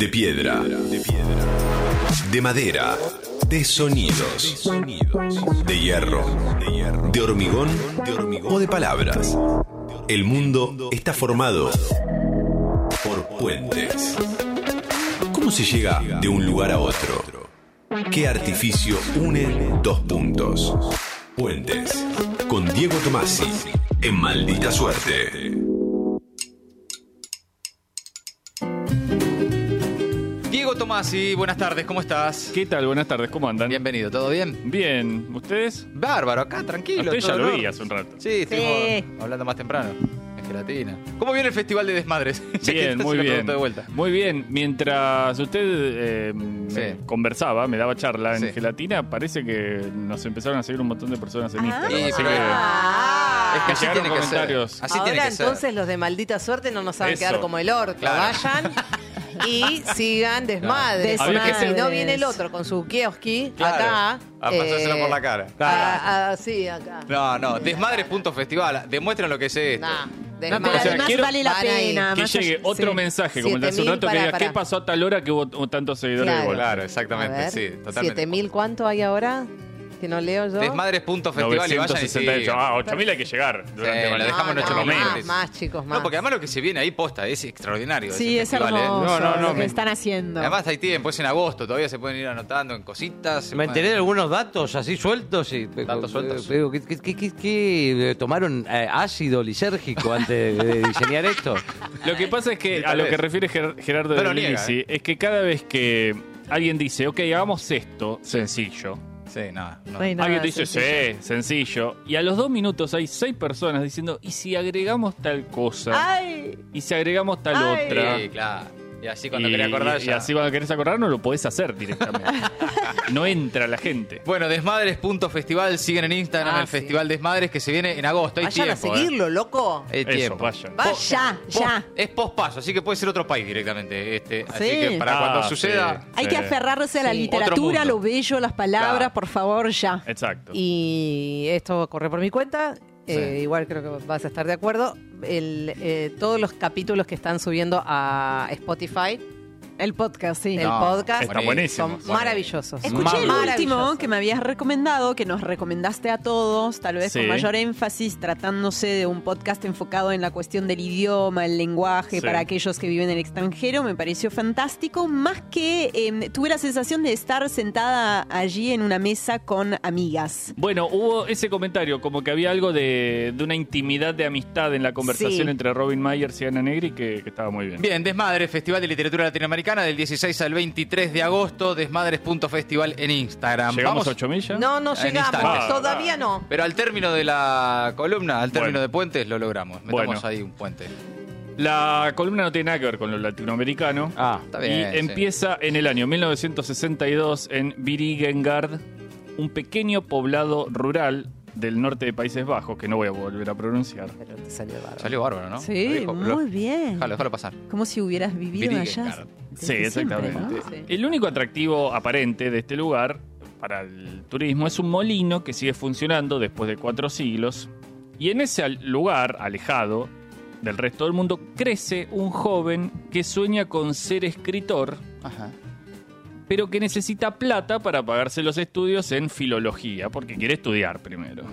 De piedra. De madera. De sonidos. De hierro. De hormigón. O de palabras. El mundo está formado por puentes. ¿Cómo se llega de un lugar a otro? ¿Qué artificio une dos puntos? Puentes. Con Diego Tomasi. En maldita suerte. Diego Tomasi, buenas tardes, ¿cómo estás? ¿Qué tal? Buenas tardes, ¿cómo andan? Bienvenido, ¿todo bien? Bien, ¿ustedes? Bárbaro, acá, tranquilo. Usted ya todo lo vi hace un rato. Sí, estuvimos hablando más temprano. En gelatina. ¿Cómo viene el Festival de Desmadres? Ya que Bien, muy bien. de vuelta. Muy bien. Mientras usted eh, me Sí. conversaba, me daba charla en Sí. gelatina, parece que nos empezaron a seguir un montón de personas en Instagram. Sí, así pero- que- Ah. Es que así llegaron tiene que ser. comentarios. Así Ahora tiene que ser. entonces los de maldita suerte no nos Eso. quedar como el orto. Claro. Vayan y sigan desmadre. Claro. Porque Había que si no viene el otro con su kioski Claro. acá. A pasárselo por la cara. a- a- sí, acá. No, no, Desmadres.festival. Demuestran lo que es esto. Nah, No, desmadre. pero O sea, además quiero- vale la Van ahí. pena. Que más llegue allá- otro sí. mensaje, como el de hace un 7.000 rato, que para- diga, para. ¿qué pasó a tal hora que hubo t- tantos seguidores Claro. de? Claro, A exactamente, sí, totalmente. ¿7.000 cuánto hay ahora? Que no leo yo. Desmadres.festival y vayan y 968. sigan. Ah, 8000 hay que llegar. Durante Sí, lo dejamos en no, ocho no, momentos. más, más, chicos, más. No, porque además lo que se viene ahí posta es extraordinario. Sí, ese es festival, ¿eh? hermoso No, no, no, lo que me- están haciendo. Además hay tiempo, es en agosto, todavía se pueden ir anotando en cositas. se Me pueden- enteré de algunos datos así sueltos y Datos sueltos. Digo, ¿qué, qué- qué- qué- qué, eh, tomaron eh, ácido lisérgico antes de diseñar esto? Lo que pasa es que a tal lo vez. que refiere Ger- Gerardo No lo de niega, Lisi ¿eh? es que cada vez que alguien dice, ok, hagamos esto, sencillo. Sí, nada. No, No hay nada alguien dice, sencillo. sí, sencillo. Y a los dos minutos hay seis personas diciendo, ¿y si agregamos tal cosa? ¡Ay! ¿Y si agregamos tal Ay. otra? Sí, claro. Y así cuando y, quería acordar y ya. así cuando querés acordar no lo podés hacer directamente. no entra la gente. Bueno, desmadres.festival, siguen en Instagram Ah, el sí. Festival Desmadres que se viene en agosto. Hay Vayan a tiempo. ¿eh? seguirlo, loco. Hay Eso, tiempo. vayan. Vaya. Ya, ya. Es pospaso, así que puede ser otro país directamente. Este, Así Sí. que para Ah, cuando sí. suceda. Hay Sí. que aferrarse a la literatura, lo bello, las palabras, Claro. por favor, ya. Exacto. Y esto corre por mi cuenta. Eh, igual creo que vas a estar de acuerdo. El, eh, todos los capítulos que están subiendo a Spotify, El podcast, sí. el No, podcast, Está buenísimo. son Bueno. maravillosos. Escuché el Maravillosos. último que me habías recomendado, que nos recomendaste a todos, tal vez Sí. con mayor énfasis, tratándose de un podcast enfocado en la cuestión del idioma, el lenguaje, Sí. para aquellos que viven en el extranjero. Me pareció fantástico, más que eh, tuve la sensación de estar sentada allí en una mesa con amigas. Bueno, hubo ese comentario, como que había algo de, de una intimidad de amistad en la conversación Sí. entre Robin Myers y Ana Negri que, que estaba muy bien. Bien, Desmadre, Festival de Literatura Del 16 al 23 de agosto. Desmadres.festival en Instagram. ¿Llegamos Vamos- a 8 millas? No, no En llegamos, instantes. todavía no. Pero al término de la columna, al término Bueno. de puentes, lo logramos. Metamos Bueno. ahí un puente. La columna no tiene nada que ver con lo latinoamericano. Ah, Está bien. y sí. empieza en el año 1962 en Viringengard, un pequeño poblado rural del norte de Países Bajos, que no voy a volver a pronunciar. Pero te salió bárbaro. Salió bárbaro, ¿no Sí, dijo, lo- muy bien. Déjalo, déjalo pasar. Como si hubieras vivido allá. Sí, siempre, exactamente. El único atractivo aparente de este lugar para el turismo es un molino que sigue funcionando después de cuatro siglos. Y en ese lugar, alejado del resto del mundo, crece un joven que sueña con ser escritor, Ajá. Pero que necesita plata para pagarse los estudios en filología, porque quiere estudiar primero.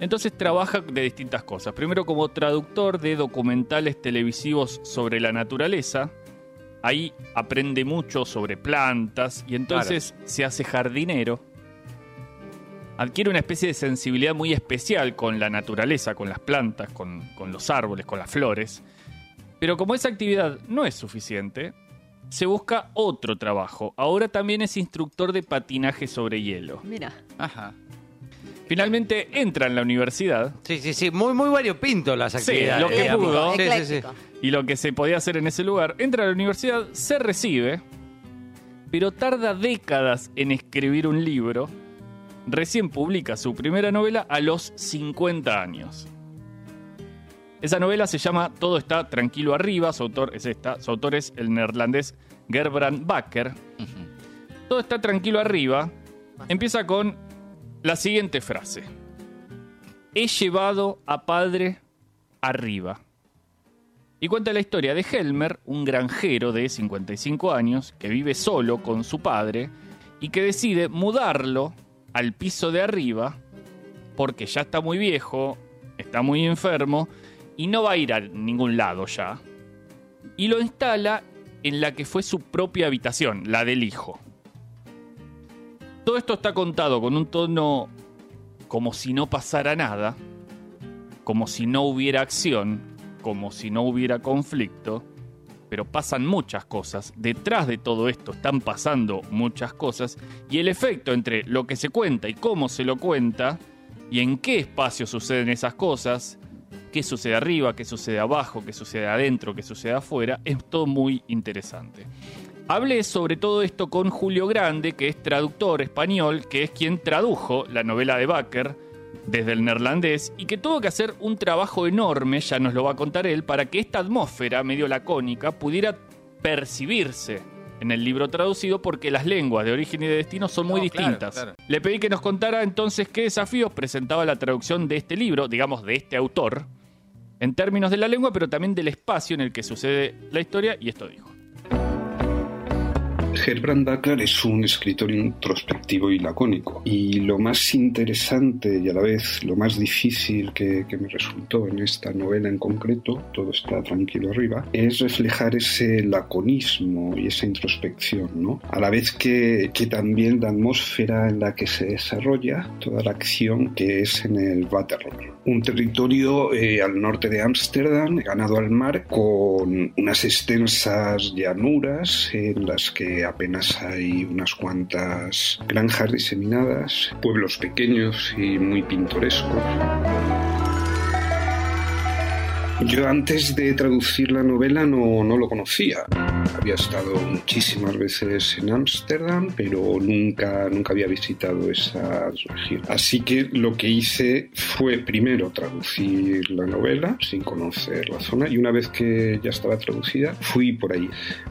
Entonces trabaja de distintas cosas. Primero como traductor de documentales televisivos sobre la naturaleza. Ahí aprende mucho sobre plantas y entonces se hace jardinero. Adquiere una especie de sensibilidad muy especial con la naturaleza, con las plantas, con, con los árboles, con las flores. Pero como esa actividad no es suficiente, se busca otro trabajo. Ahora también es instructor de patinaje sobre hielo. Mira. Ajá. Finalmente entra en la universidad sí, sí, sí, muy, muy variopinto las Sí, actividades. lo que digamos. pudo. Sí, sí, sí. Y lo que se podía hacer en ese lugar, entra a la universidad, se recibe, pero tarda décadas en escribir un libro. Recién publica su primera novela a los 50 años. Esa novela se llama Todo está tranquilo arriba, su autor es esta, su autor es el neerlandés Gerbrand Bakker. Todo está tranquilo arriba. Empieza con la siguiente frase. He llevado a padre arriba. Y cuenta la historia de Helmer, un granjero de 55 años que vive solo con su padre y que decide mudarlo al piso de arriba porque ya está muy viejo, está muy enfermo y no va a ir a ningún lado ya. Y lo instala en la que fue su propia habitación, la del hijo. Todo esto está contado con un tono como si no pasara nada, como si no hubiera acción, como si no hubiera conflicto, pero pasan muchas cosas. Detrás de todo esto están pasando muchas cosas y el efecto entre lo que se cuenta y cómo se lo cuenta y en qué espacio suceden esas cosas, qué sucede arriba, qué sucede abajo, qué sucede adentro, qué sucede afuera, es todo muy interesante. Hablé sobre todo esto con Julio Grande, que es traductor español, que es quien tradujo la novela de Baker desde el neerlandés y que tuvo que hacer un trabajo enorme, ya nos lo va a contar él, para que esta atmósfera medio lacónica pudiera percibirse en el libro traducido porque las lenguas de origen y de destino son muy No, claro, distintas. claro. Le pedí que nos contara entonces qué desafíos presentaba la traducción de este libro, digamos de este autor, en términos de la lengua, pero también del espacio en el que sucede la historia, y esto dijo. Herbrand Bakker es un escritor introspectivo y lacónico. Y lo más interesante y a la vez lo más difícil que, que me resultó en esta novela en concreto, Todo está tranquilo arriba, es reflejar ese laconismo y esa introspección, ¿no? A la vez que, que también la atmósfera en la que se desarrolla toda la acción que es en el Waterloo. Un territorio eh, al norte de Ámsterdam, ganado al mar, con unas extensas llanuras en las que apenas hay unas cuantas granjas diseminadas, pueblos pequeños y muy pintorescos. Yo antes de traducir la novela no, no lo conocía. Había estado muchísimas veces en Ámsterdam, pero nunca, nunca había visitado esa región. Así que lo que hice fue primero traducir la novela sin conocer la zona y una vez que ya estaba traducida fui por ahí.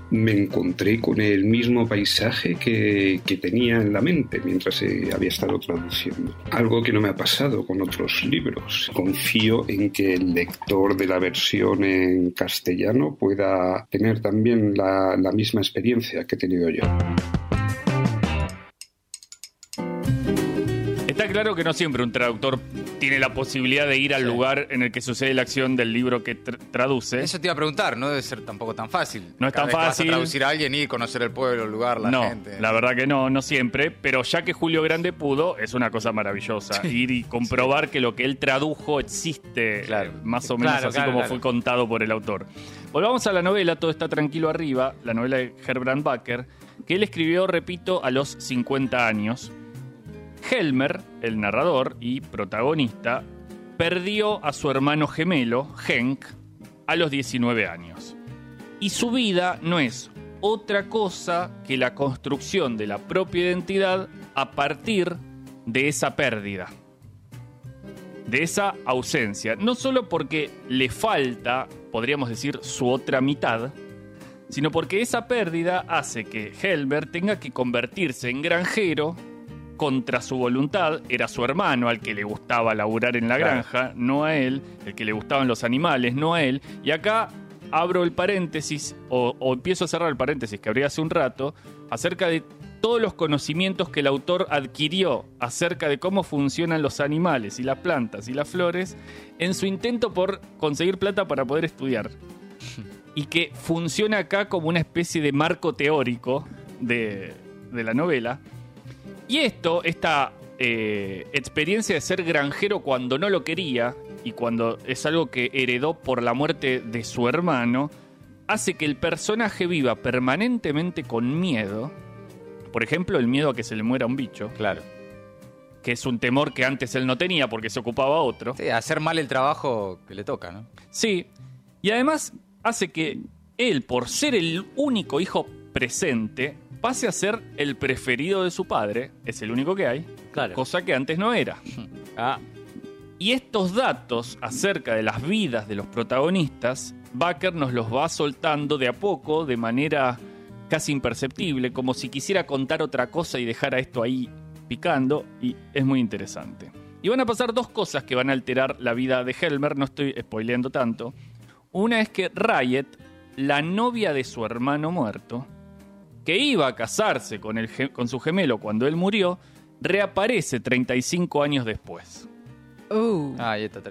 Me encontré con el mismo paisaje que, que tenía en la mente mientras había estado traduciendo. Algo que no me ha pasado con otros libros. Confío en que el lector de la versión en castellano pueda tener también la, la misma experiencia que he tenido yo. Claro que no siempre un traductor tiene la posibilidad de ir al Sí. lugar en el que sucede la acción del libro que tr- traduce. Eso te iba a preguntar, no debe ser tampoco tan fácil. No es Cada tan vez que vas fácil. a traducir a alguien y conocer el pueblo, el lugar, la no, gente. la verdad que no, no siempre, pero ya que Julio Grande pudo, es una cosa maravillosa. Ir y comprobar que lo que él tradujo existe Claro. más o menos Claro, así claro, como fue contado por el autor. Volvamos a la novela, todo está tranquilo arriba, la novela de Herbrand Bakker, que él escribió, repito, a los 50 años. Helmer, el narrador y protagonista, perdió a su hermano gemelo, Henk, a los 19 años. Y su vida no es otra cosa que la construcción de la propia identidad a partir de esa pérdida, de esa ausencia. No solo porque le falta, podríamos decir, su otra mitad, sino porque esa pérdida hace que Helmer tenga que convertirse en granjero contra su voluntad. Era su hermano al que le gustaba laburar en la Claro. granja, no a él, el que le gustaban los animales, no a él. Y acá abro el paréntesis, o, o empiezo a cerrar el paréntesis que abrí hace un rato, acerca de todos los conocimientos que el autor adquirió acerca de cómo funcionan los animales y las plantas y las flores en su intento por conseguir plata para poder estudiar y que funciona acá como una especie de marco teórico de, de la novela. Y esto, esta eh, experiencia de ser granjero cuando no lo quería y cuando es algo que heredó por la muerte de su hermano, hace que el personaje viva permanentemente con miedo. Por ejemplo, el miedo a que se le muera un bicho, Claro. que es un temor que antes él no tenía porque se ocupaba otro. Sí, hacer mal el trabajo que le toca, ¿no? Sí, y además hace que él, por ser el único hijo presente, pase a ser el preferido de su padre, es el único que hay, Claro. cosa que antes no era. Ah, Y estos datos acerca de las vidas de los protagonistas, Baker nos los va soltando de a poco, de manera casi imperceptible, como si quisiera contar otra cosa y dejara esto ahí picando, y es muy interesante. Y van a pasar dos cosas que van a alterar la vida de Helmer, no estoy spoileando tanto. Una es que Riot, la novia de su hermano muerto, que iba a casarse con, el con su gemelo cuando él murió, reaparece 35 años después. Uh.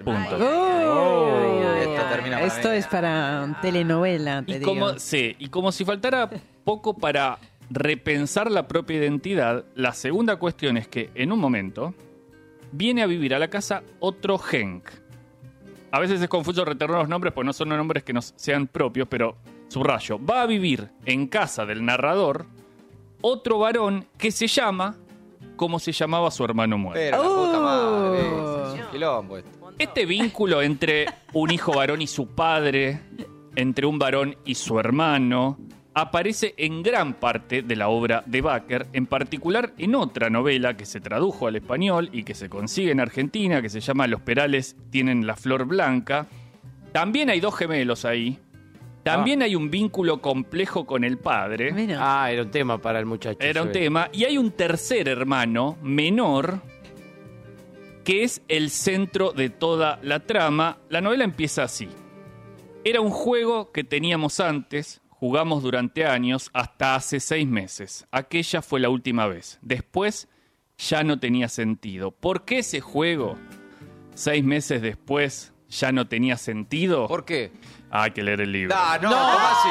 Punto. Oh. Esta termina para Esto mí. es para telenovela, te Y digo. como, sí, y como si faltara poco para repensar la propia identidad, la segunda cuestión es que en un momento viene a vivir a la casa otro Henk. A veces es confuso retener los nombres, pues no son nombres que nos sean propios, pero subrayo. Va a vivir en casa del narrador otro varón que se llama como se llamaba su hermano muerto. Pero la puta madre. Oh. quilombo esto. Este vínculo entre un hijo varón y su padre, entre un varón y su hermano, aparece en gran parte de la obra de Baker, en particular en otra novela que se tradujo al español y que se consigue en Argentina, que se llama Los Perales tienen la flor blanca. También hay dos gemelos ahí. También hay un vínculo complejo con el padre. Mira. Ah, era un tema para el muchacho. Era un tema. Y hay un tercer hermano, menor, que es el centro de toda la trama. La novela empieza así. Era un juego que teníamos antes, jugamos durante años, hasta hace seis meses. Aquella fue la última vez. Después ya no tenía sentido. ¿Por qué ese juego, seis meses después, ya no tenía sentido? ¿Por qué? Hay que leer el libro. Ah, no, Tomasi.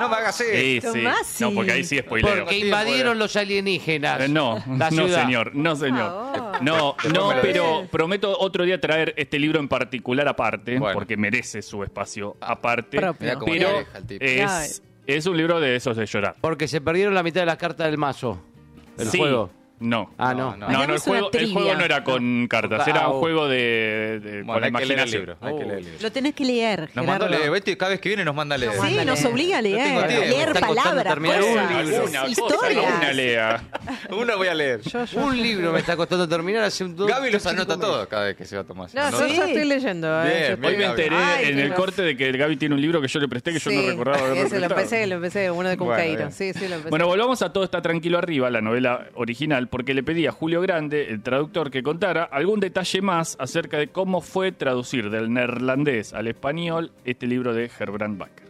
No me hagas eso. Sí, sí. Tomasi. No, porque ahí sí spoileo. Porque invadieron los alienígenas. Eh, no, La no ciudad. señor, no señor. favor. No, no, pero prometo otro día traer este libro en particular aparte, Bueno. porque merece su espacio aparte. Propio. Pero es, es un libro de esos de llorar. Porque se perdieron la mitad de las cartas del mazo. El Sí. juego. No. Ah, No, no. no. No, no, el una juego, el juego no era con cartas, era un juego de, de- Bueno, con hay que leer el imaginación. libro. Hay que leer el libro. Lo tenés que leer, Nos manda leer. Este cada vez que viene nos manda a leer. Sí, nos obliga a leer, leer palabras, cosas, historias. alguna lea. Uno voy a leer. Un libro me está costando terminar hace un Gaby los anota meses. todo cada vez que se va a tomar. No, ¿no? yo ya estoy leyendo. eh, Hoy me enteré en el corte de que el Gaby tiene un libro que yo le presté que yo no recordaba haberlo lo empecé, lo empecé, uno de Cunqueiro. sí, sí, lo empecé. Bueno, volvamos a Todo está tranquilo arriba, la novela original, porque le pedí a Julio Grande, el traductor, que contara algún detalle más acerca de cómo fue traducir del neerlandés al español este libro de Herbrand Bakker.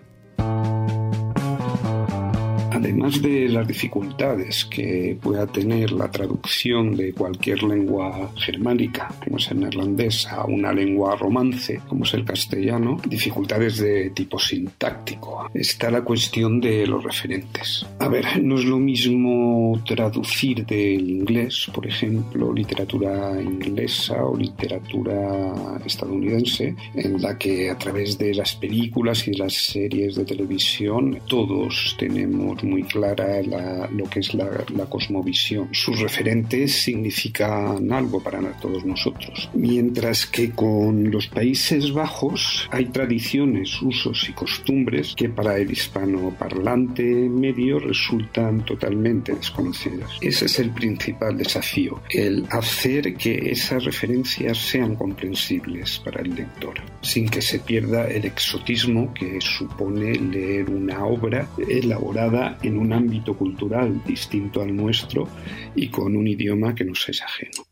Además de las dificultades que pueda tener la traducción de cualquier lengua germánica, como es el neerlandés, a una lengua romance, como es el castellano, dificultades de tipo sintáctico, está la cuestión de los referentes. A ver, no es lo mismo traducir del inglés, por ejemplo, literatura inglesa o literatura estadounidense, en la que a través de las películas y de las series de televisión todos tenemos muy clara la- lo que es la, la cosmovisión. Sus referentes significan algo para todos nosotros. Mientras que con los Países Bajos hay tradiciones, usos y costumbres que para el hispanoparlante medio resultan totalmente desconocidas. Ese es el principal desafío, el hacer que esas referencias sean comprensibles para el lector, sin que se pierda el exotismo que supone leer una obra elaborada en un ámbito cultural distinto al nuestro y con un idioma que nos es ajeno.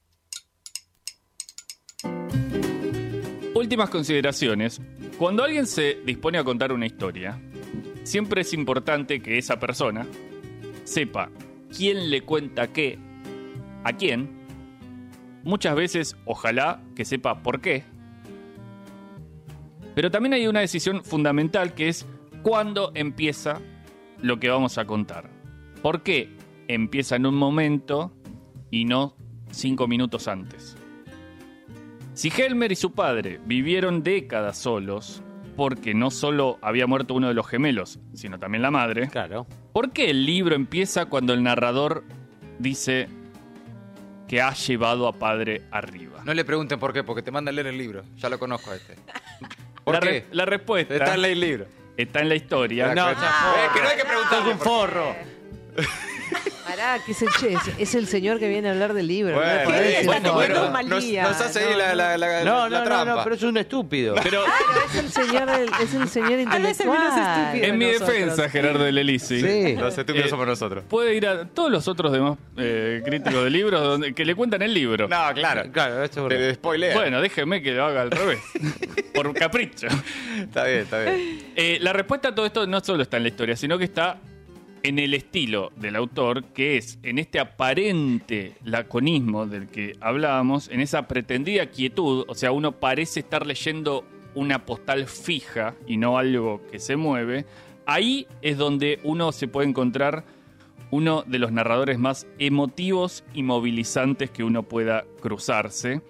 Últimas consideraciones. Cuando alguien se dispone a contar una historia, siempre es importante que esa persona sepa quién le cuenta qué, a quién. Muchas veces, ojalá que sepa por qué. Pero también hay una decisión fundamental que es cuándo empieza lo que vamos a contar. ¿Por qué empieza en un momento y no cinco minutos antes? Si Helmer y su padre vivieron décadas solos, porque no solo había muerto uno de los gemelos, sino también la madre, Claro. ¿por qué el libro empieza cuando el narrador dice que ha llevado a padre arriba? No le pregunten por qué, porque te manda a leer el libro. Ya lo conozco a este. ¿Por la, qué? re- la respuesta Está en el libro. Está en la historia. No, No, Eh, que no hay que preguntarle. un forro. Pará, que es el, che- es, es el señor que viene a hablar del libro. ¿no? Bueno, Por ¿Qué? eso. Está bueno, comiendo bueno, mal nos, día. nos hace ahí No, la, la, la, No, la no, no, trampa. no, pero es un estúpido. Pero Claro, es el señor, del- es el señor Ah, el intelectual. estúpido. en mi Nosotros. defensa, Gerardo de Lelisi. Sí. Los estúpidos Eh, somos nosotros. Puede ir a todos los otros demás eh, críticos de libros donde, que le cuentan el libro. No, claro. Claro, esto es Te spoilea. Bueno, déjeme que lo haga al revés. Por capricho. Está bien, está bien. Eh, la respuesta a todo esto no solo está en la historia, sino que está en el estilo del autor, que es en este aparente laconismo del que hablábamos, en esa pretendida quietud, o sea, uno parece estar leyendo una postal fija y no algo que se mueve, ahí es donde uno se puede encontrar uno de los narradores más emotivos y movilizantes que uno pueda cruzarse.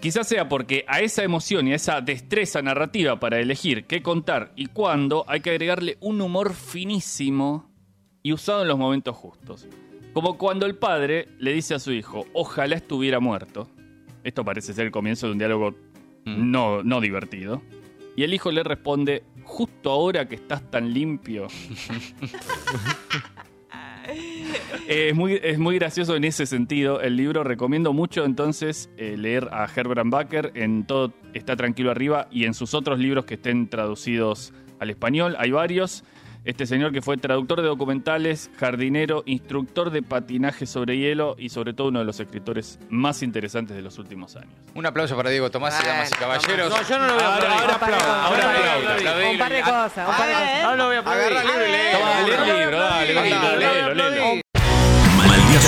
Quizás sea porque a esa emoción y a esa destreza narrativa para elegir qué contar y cuándo hay que agregarle un humor finísimo y usado en los momentos justos. Como cuando el padre le dice a su hijo, ojalá estuviera muerto. Esto parece ser el comienzo de un diálogo no, no divertido. Y el hijo le responde, justo ahora que estás tan limpio. Eh, es, muy, es muy gracioso en ese sentido el libro. Recomiendo mucho entonces eh, leer a Herbert Baker en Todo está tranquilo arriba y en sus otros libros que estén traducidos al español. Hay varios. Este señor que fue traductor de documentales, jardinero, instructor de patinaje sobre hielo y sobre todo uno de los escritores más interesantes de los últimos años. Un aplauso para Diego Tomás y damas y caballeros. No, yo no lo voy a Ahora, aplaudir. ahora aplaudo, ahora Un par de aplaudo. cosas, Un par de cosas. No lo voy a aplaudir. Agarra el libro y lee. Toma, lee el libro, dale, léelo, léelo,